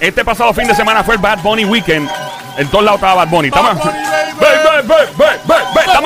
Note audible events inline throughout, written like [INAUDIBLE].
Este pasado fin de semana fue el Bad Bunny Weekend. En todos lados estaba Bad Bunny. Estamos,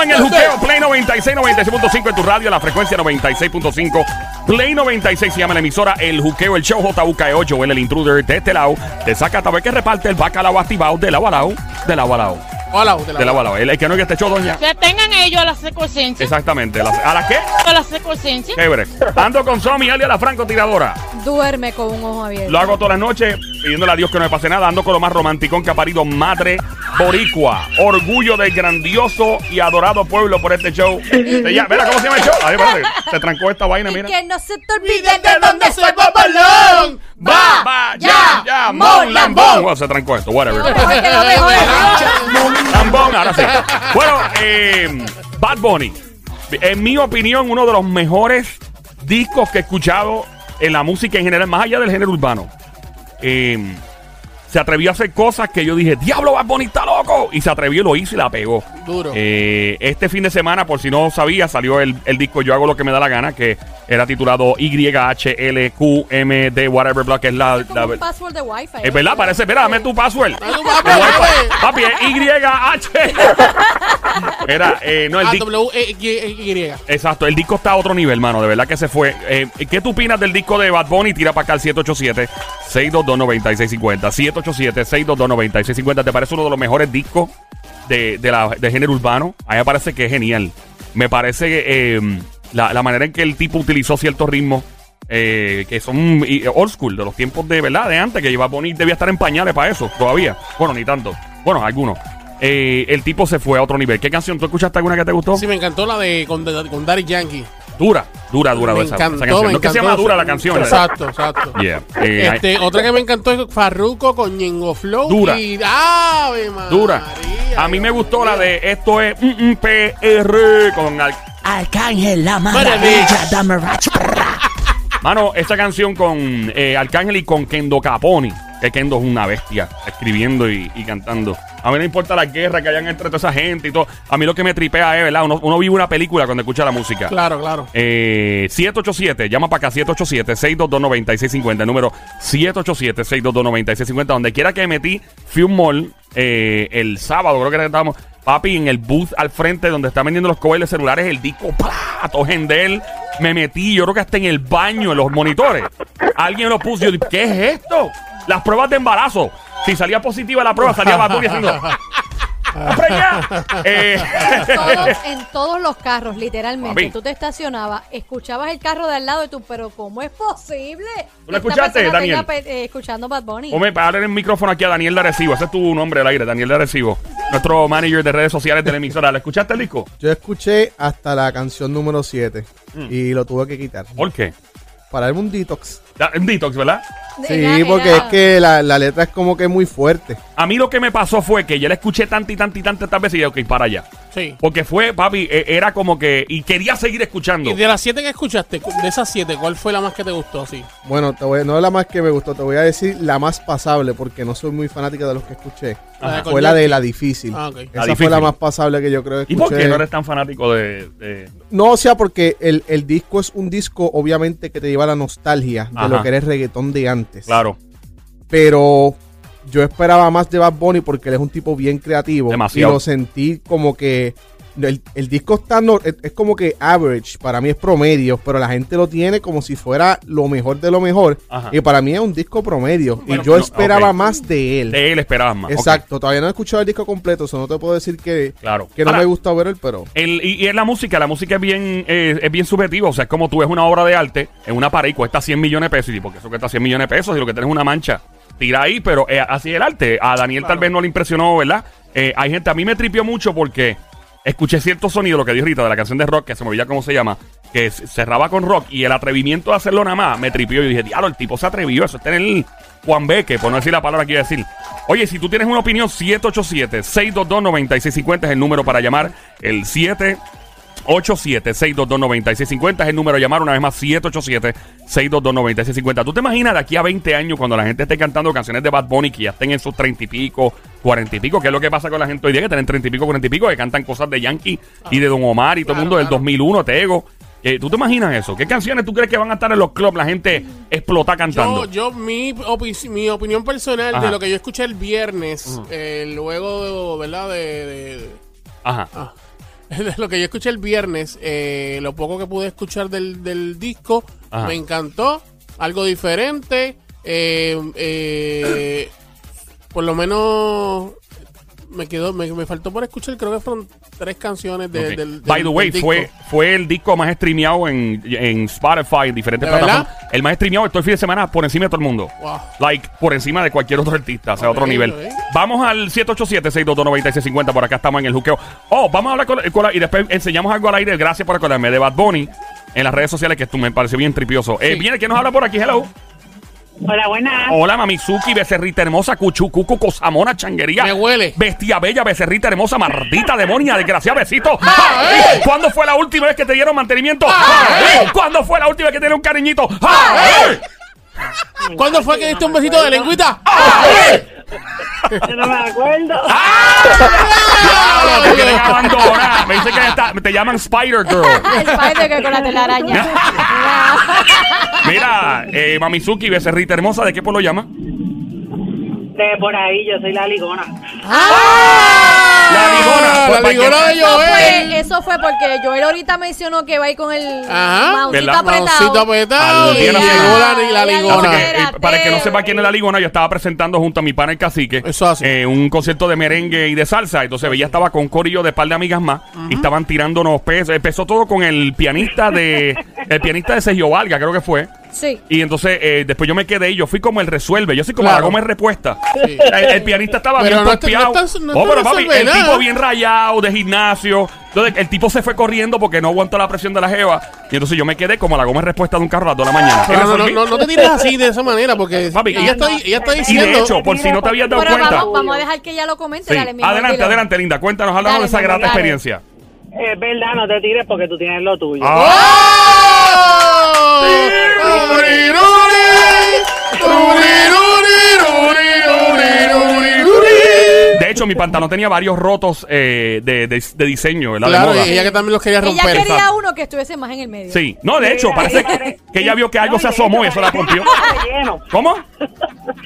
en el juqueo Play 96, 96.5 en tu radio, la frecuencia 96.5. Play 96 se llama la emisora El Juqueo, el show JUKE8, Joel el intruder de este lado. Te saca a que reparte el bacalao activado de lado a lado, de lado a lado, Hola, usted la de lado a lado. El, el que no que este show, doña. Que tengan ellos a la secuencia. Exactamente. ¿A la- ¿A la qué? A la secuencia. Chévere. Ando con Somi, alias la francotiradora. Duerme con un ojo abierto. Lo hago todas las noches pidiéndole a Dios que no me pase nada, ando con lo más romanticón que ha parido Madre Boricua. Orgullo del grandioso y adorado pueblo por este show. Se llama- mira cómo se llama el show. Ahí, espérate, se trancó esta vaina, Y mira. que no se te olvide de dónde soy papalón. Va, va, ya, ya, mon, lambón. Bueno, se trancó esto, whatever. Mejor que lo mejor. Lambón, ahora sí. Bueno, eh, Bad Bunny. En mi opinión, uno de los mejores discos que he escuchado en la música en general, más allá del género urbano. Eh, se atrevió a hacer cosas que yo dije, diablo, Bad Bunny está loco. Y se atrevió, lo hizo y la pegó. Duro. Eh, este fin de semana, por si no sabía, salió el, el disco Yo hago lo que me da la gana, que era titulado YHLQMD, whatever block, que es la... Como la- un password de wifi. es verdad, parece, espera, dame tu password. Papi, es YH. Era, eh, no, el A disco. W E Y. Exacto, el disco está a otro nivel, mano. De verdad que se fue. Eh, ¿Qué tú opinas del disco de Bad Bunny? Tira para acá al 787-622-9650. 787-622-9650. ¿Te parece uno de los mejores discos de, de la, de género urbano? A mí me parece que es genial. Me parece eh, la, la manera en que el tipo utilizó ciertos ritmos. eh, que son old school, de los tiempos de verdad, de antes, que Bad Bunny debía estar en pañales para eso, todavía. Bueno, ni tanto. Bueno, algunos. Eh, el tipo se fue a otro nivel. ¿Qué canción? ¿Tú escuchaste alguna que te gustó? Sí, me encantó la de con, con Daddy Yankee. Dura, dura, dura me esa, encantó, esa canción. me no es que se llama dura la canción. ¿verdad? Exacto, exacto. Yeah. Eh, Este, otra que me encantó es Farruko con Ñengo Flow. Dura. Y Ave María. dura. A mí me gustó la de esto es mm, mm, PR con al- Arcángel, la Maravilla. maravilla, dame racha. Mano, esta canción con eh, Arcángel y con Kendo Caponi. Que Kendo es una bestia, escribiendo y, y cantando. A mí no importa la guerra que hayan entre toda esa gente y todo. A mí lo que me tripea es, ¿verdad? Uno, uno vive una película cuando escucha la música. Claro, claro. Eh, 787, llama para acá, 787-622-9650, el número 787-622-9650. Donde quiera que metí, fui un mall eh, el sábado, creo que estábamos, papi, en el booth al frente donde están vendiendo los de celulares, el disco, ¡plá! todo él Me metí, yo creo que hasta en el baño, en los monitores. Alguien lo puso, yo dije, ¿qué es esto? Las pruebas de embarazo. Si salía positiva la prueba, salía Bad Bunny haciendo... [LAUGHS] Eh, Todos, [LAUGHS] en todos los carros, literalmente. Papi. Tú te estacionabas, escuchabas el carro de al lado y tú, pero ¿cómo es posible? ¿Tú lo escuchaste, Daniel? tenga eh, escuchando Bad Bunny. Hombre, para darle el micrófono aquí a Daniel de Arecibo. Ese es tu nombre al aire, Daniel de Arecibo. Nuestro manager de redes sociales de la emisora. ¿Le escuchaste el disco? Yo escuché hasta la canción número 7 Mm. y lo tuve que quitar. ¿Por qué? Para darme un detox. En Detox, ¿verdad? Sí, porque era- es que la, la letra es como que muy fuerte. A mí lo que me pasó fue que yo la escuché tantas y tantas y tantas veces y dije, ok, para allá. Sí. Porque fue, papi, eh, era como que... Y quería seguir escuchando. Y de las siete que escuchaste, de esas siete, ¿cuál fue la más que te gustó? Sí. Bueno, te voy, no es la más que me gustó, te voy a decir la más pasable porque no soy muy fanática de los que escuché. Con Fue la de la difícil. Ah, ok. Esa La fue la más pasable que yo creo que ¿Y escuché. por qué no eres tan fanático de...? de- No, o sea, porque el, el disco es un disco, obviamente, que te lleva a la nostalgia de Ajá. lo que era el reggaetón de antes. Claro. Pero yo esperaba más de Bad Bunny porque él es un tipo bien creativo. Demasiado. Y lo sentí como que. El, el disco está no- es, es como que average, para mí es promedio, pero la gente lo tiene como si fuera lo mejor de lo mejor. Ajá. Y para mí es un disco promedio. Bueno, y yo no, esperaba más de él. De él esperabas más. Exacto, todavía no he escuchado el disco completo, eso no te puedo decir que, Claro. que no Ahora, me gusta ver él, pero. El, y, y es la música, la música es bien, eh, es bien subjetiva. O sea, es como tú ves una obra de arte en una pared y cuesta 100 millones de pesos. Y porque eso cuesta 100 millones de pesos y lo que tienes es una mancha. Tira ahí, pero eh, así es el arte. A Daniel tal vez no le impresionó, ¿verdad? Eh, hay gente, a mí me tripió mucho porque escuché cierto sonido, lo que dijo ahorita de la canción de rock, que se me olvida cómo se llama, que cerraba con rock y el atrevimiento de hacerlo nada más me tripió. Y dije, diablo, el tipo se atrevió. Eso es tener Juan Beque, por no decir la palabra que iba a decir. Oye, si tú tienes una opinión, 787-622-9650 es el número para llamar. El 7 87-622-9650 es el número a llamar una vez más 787-622-9650. ¿Tú te imaginas de aquí a 20 años cuando la gente esté cantando canciones de Bad Bunny que ya estén en sus 30 y pico, 40 y pico? ¿Qué es lo que pasa con la gente hoy día que tienen 30 y pico, 40 y pico que cantan cosas de Yankee y de Don Omar y todo el mundo del claro. 2001, Tego? Eh, ¿Tú te imaginas eso? ¿Qué canciones tú crees que van a estar en los clubs? La gente explota cantando. Yo, yo mi, opi- mi opinión personal Ajá. de lo que yo escuché el viernes, eh, luego, ¿verdad? De, de- Ajá. ah, de [LAUGHS] lo que yo escuché el viernes, eh, lo poco que pude escuchar del, del disco, Ajá. me encantó. Algo diferente. eh, eh, por lo menos me quedó, me, me faltó por escuchar, creo que fueron tres canciones de, Ok. del, By the way, del fue, fue el disco más streameado en, en Spotify, en diferentes plataformas. El más streameado todo el fin de semana por encima de todo el mundo. Wow. Like, por encima de cualquier otro artista, o sea, otro nivel. Vamos al 787-622-9650, por acá estamos en el juqueo. Oh, vamos a hablar con, con la- y después enseñamos algo al aire, gracias por acordarme, de Bad Bunny en las redes sociales, que esto me pareció bien tripioso. Eh, Sí. viene, ¿quién nos habla por aquí? Hello. Hola, buenas. Hola, Mamizuki, becerrita hermosa, cuchucucu, cosamona, changuería. Me huele. Bestia bella, becerrita hermosa, maldita demonia, desgraciada, besito. [LAUGHS] ¡Ay! ¿Cuándo fue la última vez que te dieron mantenimiento? ¡Ay! ¿Cuándo fue la última vez que te dieron un cariñito? ¡Ay! ¿Cuándo fue que diste un besito de lengüita? Yo no me acuerdo. [LAUGHS] Diablo, te quieren abandonar. Me dice que está- te llaman Spider Girl. Spider que con la telaraña. [LAUGHS] Mira, eh, Mamizuki, becerrita hermosa, ¿de qué pueblo llama? De por ahí, yo soy la ligona. La ligona. Ah, Pues, la ligona de Eso fue, Joel. eso fue porque Joel ahorita mencionó que va a ir con el ¿Verdad? apretado. Apretado y la, la ligona. eh, para el que no sepa quién es la ligona, yo estaba presentando junto a mi pana el cacique Eso así. eh, un concierto de merengue y de salsa. Entonces ella estaba con un corillo de par de amigas más y estaban tirándonos pesos. Empezó todo con el pianista de el pianista de Sergio Valga, creo que fue. Sí. Y entonces eh, después yo me quedé y yo fui como el resuelve. Yo soy como Claro. la goma de respuesta. Sí. [LAUGHS] El, el pianista estaba Pero bien no pompeado. no está- no Oh, pero papi, el nada. tipo bien rayado de gimnasio. Entonces el tipo se fue corriendo porque no aguantó la presión de la jeva. Y entonces yo me quedé como la goma de respuesta de un carro a las 2 de la mañana. ¿Qué Pero no, no, no, no te tires así de esa manera porque [LAUGHS] Papi, ella, y- está, ella está Y diciendo... de hecho, por si no te habías dado Pero cuenta. vamos, vamos a dejar que ella lo comente. Sí. Dale, mi Adelante, adelante, Linda. Cuéntanos, háblanos Dale, de esa grata experiencia. Es verdad, no te tires porque tú tienes lo tuyo. ¡Tururú! De hecho, mi pantalón tenía varios rotos eh, de, de- de diseño, ¿verdad? Claro, de moda. y ella que también los quería Ella romper. quería exacto. uno que estuviese más en el medio. Sí. No, de hecho, parece que, que ella vio que algo No, se asomó y eso la parecía rompió. que estaba relleno. ¿Cómo?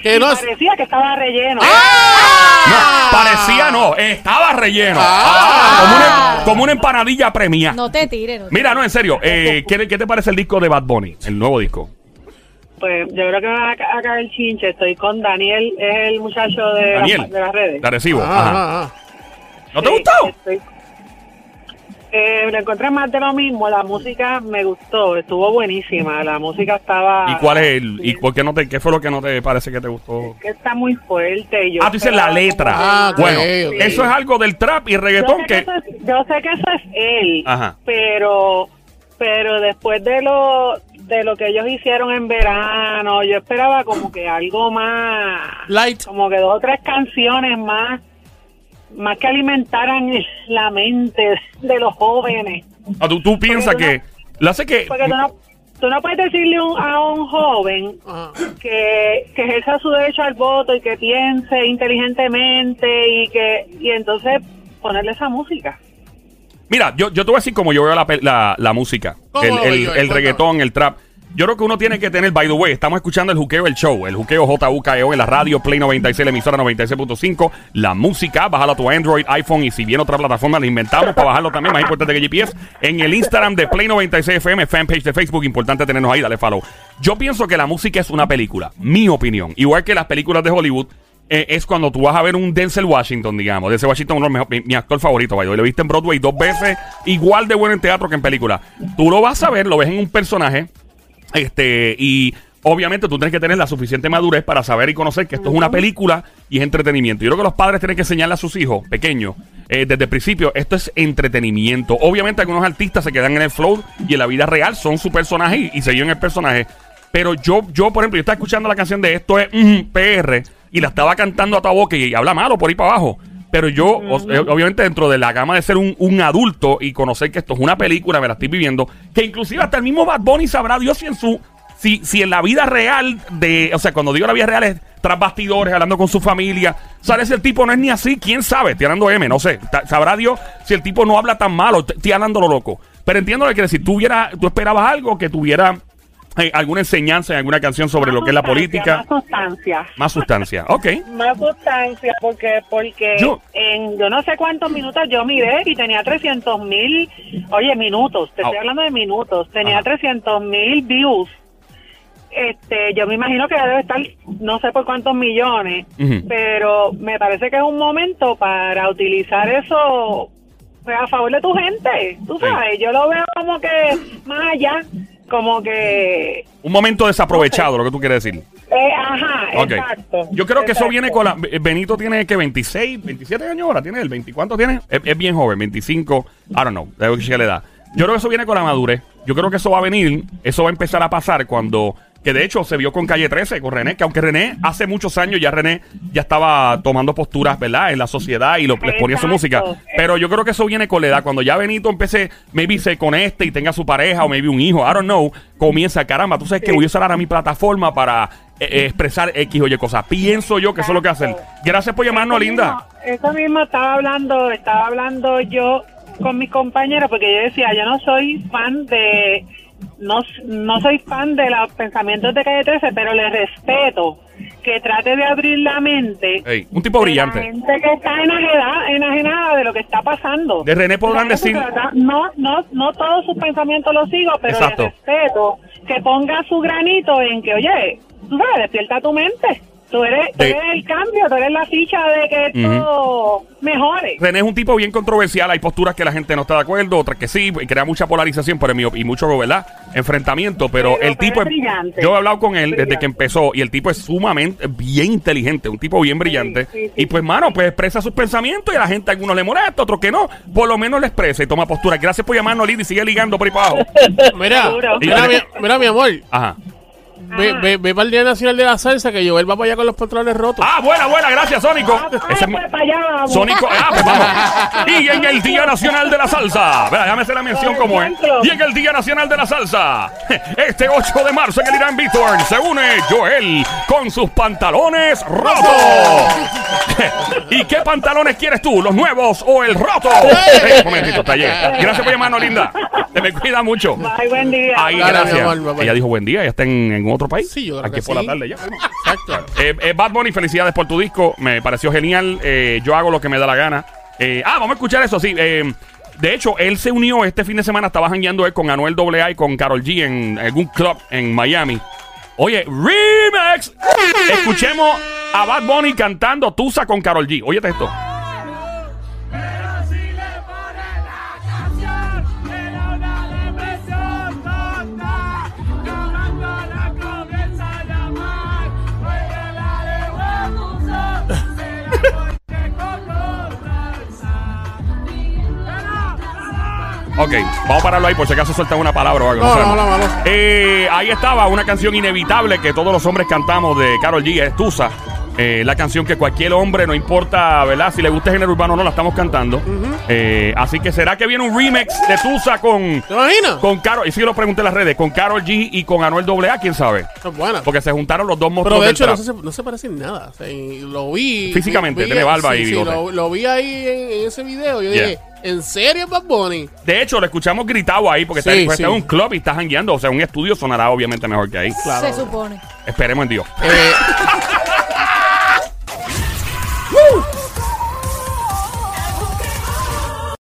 Que no es- Parecía que estaba relleno. No, parecía no, estaba relleno. Ah, como, una, como una empanadilla premia. No te tires. No te Mira, no, en serio, eh, ¿qué, qué te parece el disco de Bad Bunny? El nuevo disco. Pues yo creo que me va a, ca- a caer chinche. Estoy con Daniel, es el muchacho de, Daniel, las, de las redes. la recibo. Ah, Ajá. ah, ah. ¿No te Sí, gustó? estoy- Eh, lo encontré más de lo mismo. La música me gustó, estuvo buenísima. La música estaba. ¿Y cuál es el, y por qué no te, qué fue lo que no te parece que te gustó? que está muy fuerte. yo Ah, tú dices la letra. Ah, bueno, eso es algo del trap y Yo reggaetón sé, que que... eso es, yo sé que eso es él, Ajá. pero pero después de lo de lo que ellos hicieron en verano, yo esperaba como que algo más, Light. como que dos o tres canciones más, más que alimentaran la mente de los jóvenes. Ah, tú, tú piensas que... Lo hace que... Porque tú no, tú no puedes decirle un- a un joven Ajá. que, que ejerza su derecho al voto y que piense inteligentemente y que y entonces ponerle esa música. Mira, yo, yo te voy a decir como yo veo la, la, la música, ¿Cómo el, el- reggaetón, el trap. Yo creo que uno tiene que tener, by the way, estamos escuchando el juqueo, el show, el juqueo JUKEO en la radio, Play 96, la emisora 96.5, la música, bájalo a tu Android, iPhone y si viene otra plataforma la inventamos para bajarlo también, más importante que GPS, en el Instagram de Play 96 FM, fanpage de Facebook, importante tenernos ahí, dale follow. Yo pienso que la música es una película, mi opinión, igual que las películas de Hollywood, eh, es cuando tú vas a ver un Denzel Washington, digamos. Denzel Washington uno mi, mi actor favorito, vaya. Lo viste en Broadway dos veces, igual de bueno en teatro que en película. Tú lo vas a ver, lo ves en un personaje, este, y obviamente tú tienes que tener la suficiente madurez para saber y conocer que esto es una película y es entretenimiento. Yo creo que los padres tienen que enseñarle a sus hijos pequeños, eh, desde el principio, esto es entretenimiento. Obviamente algunos artistas se quedan en el flow y en la vida real son su personaje y, y se el personaje. Pero yo, yo, por ejemplo, yo estaba escuchando la canción de Esto es mm, PR y la estaba cantando a toda boca y, habla malo por ahí para abajo. Pero yo, o- obviamente, dentro de la gama de ser un, un adulto y conocer que esto es una película, me la estoy viviendo, que inclusive hasta el mismo Bad Bunny sabrá Dios si en su. Si, si en la vida real de. O sea, cuando digo la vida real es tras bastidores, hablando con su familia. ¿Sabes si el tipo no es ni así? ¿Quién sabe? Tirando M, no sé. Sabrá Dios si el tipo no habla tan malo. Estoy hablando lo loco. Pero entiendo que decir. Tú, hubiera- tú esperabas algo que tuviera alguna enseñanza en alguna canción sobre Más lo que es la política. Más sustancia. Más sustancia. Ok. Más sustancia, porque porque Yo- en yo no sé cuántos minutos yo miré y tenía 300 mil, oye, minutos, te estoy Ah. hablando de minutos, tenía Ajá. 300 mil views. Este, yo me imagino que debe estar no sé por cuántos millones, pero me parece que es un momento para utilizar eso pues, a favor de tu gente, tú Sí. sabes, yo lo veo como que más allá, como que Un momento desaprovechado, lo que tú quieres decir. eh, ajá, exacto. Yo creo que eso viene con la. Benito tiene que 26, 27 años ahora. ¿Tiene el 20? ¿Cuánto tiene? Es, es bien joven, 25. I don't know. Le da. Yo creo que eso viene con la madurez. Yo creo que eso va a venir. Eso va a empezar a pasar cuando. Que de hecho se vio con Calle 13, con René. Que aunque René hace muchos años ya René ya estaba tomando posturas, ¿verdad? En la sociedad y lo, les ponía su música. Pero yo creo que eso viene con la edad. Cuando ya Benito empiece, maybe se conecte y tenga su pareja o maybe un hijo, I don't know, comienza, caramba, tú sabes que voy a usar ahora mi plataforma para eh, eh, expresar X o Y cosas. Pienso yo que eso es lo que hacen. Gracias por llamarnos, Eso linda. mismo- Eso mismo estaba hablando, estaba hablando yo con mis compañeros porque yo decía, yo no soy fan de, no, no soy fan de los pensamientos de Calle 13, pero le respeto que trate de abrir la mente. Ey, un tipo de brillante. La gente que está enajenada, enajenada de lo que está pasando. De René se decir-. No, no, no todos sus pensamientos los sigo, pero Exacto. le respeto que ponga su granito en que, oye, tú sabes, despierta tu mente. Tú eres, tú De- eres el cambio, tú eres la ficha de que esto mejore. René es un tipo bien controversial. Hay posturas que la gente no está de acuerdo, otras que sí, y crea mucha polarización, pero en mi op- y mucho, ¿verdad? Enfrentamiento. Pero, Pero- el pero tipo es brillante. Yo he hablado con él desde Brillante. que empezó y el tipo es sumamente bien inteligente, un tipo bien brillante. sí, sí, y pues, mano, pues expresa sus pensamientos y a la gente, a algunos le molesta, otros que no. Por lo menos le expresa y toma postura. Gracias por llamarnos, Lidia, y sigue ligando por ahí para abajo. [LAUGHS] Mira, Seguro. mira, mi, mira, mi amor. Ajá. Ve, ve, ve para el Día Nacional de la Salsa que yo él va para allá con los pantalones rotos. Ah, buena, buena, gracias, Sónico. Ah, Ese es mi- pues. Sónico, ah, pues vamos. [LAUGHS] Y en el Día Nacional de la Salsa. Verá, déjame hacer la mención Por como es. ejemplo. Y en el Día Nacional de la Salsa. [LAUGHS] Este 8 de marzo en el Irán Bitorn se une Joel con sus pantalones rotos. [LAUGHS] ¿Y qué pantalones quieres tú? ¿Los nuevos o el roto? Hey, un momentito, taller. Gracias por llamarnos, linda. Te me cuida mucho. Bye, buen día. Dale, mi gracias. amor. Ella dijo buen día, ya está en, en otro país. Sí, yo creo Aquí que por la tarde ya. Exacto. Eh, eh, Bad Bunny, felicidades por tu disco. Me pareció genial. Eh, yo hago lo que me da la gana. Eh, ah, vamos a escuchar eso, sí. Eh, de hecho, él se unió este fin de semana. Estaba jangueando él con Anuel AA y con Carol G en algún club en Miami. Oye, remix. Escuchemos a Bad Bunny cantando Tusa con Carol G. Óyete esto. Ok, vamos a pararlo ahí por si acaso sueltan una palabra o algo. No, no, no, no. Eh, ahí estaba una canción inevitable que todos los hombres cantamos de Carol G, es Tusa. Eh, la canción que cualquier hombre, no importa, ¿verdad? Si le gusta el género urbano o no, la estamos cantando. Eh, así que será que viene un remix de Tusa con, ¿Te imaginas? con Carol, y sí lo pregunté en las redes, con Carol G y con Anuel AA, quién sabe. Es buena. Porque se juntaron los dos Pero monstruos de del hecho no se, no se parece en nada. O sea, y lo vi. Físicamente, vi- tiene barba y sí, lo, lo vi ahí en, en ese video. Yo Yeah. dije, ¿en serio Bad Bunny? De hecho, lo escuchamos gritado ahí porque Sí, está, pues, sí. está en un club y está jangueando. O sea, un estudio sonará obviamente mejor que ahí. Claro. Se supone. Esperemos en Dios. Eh,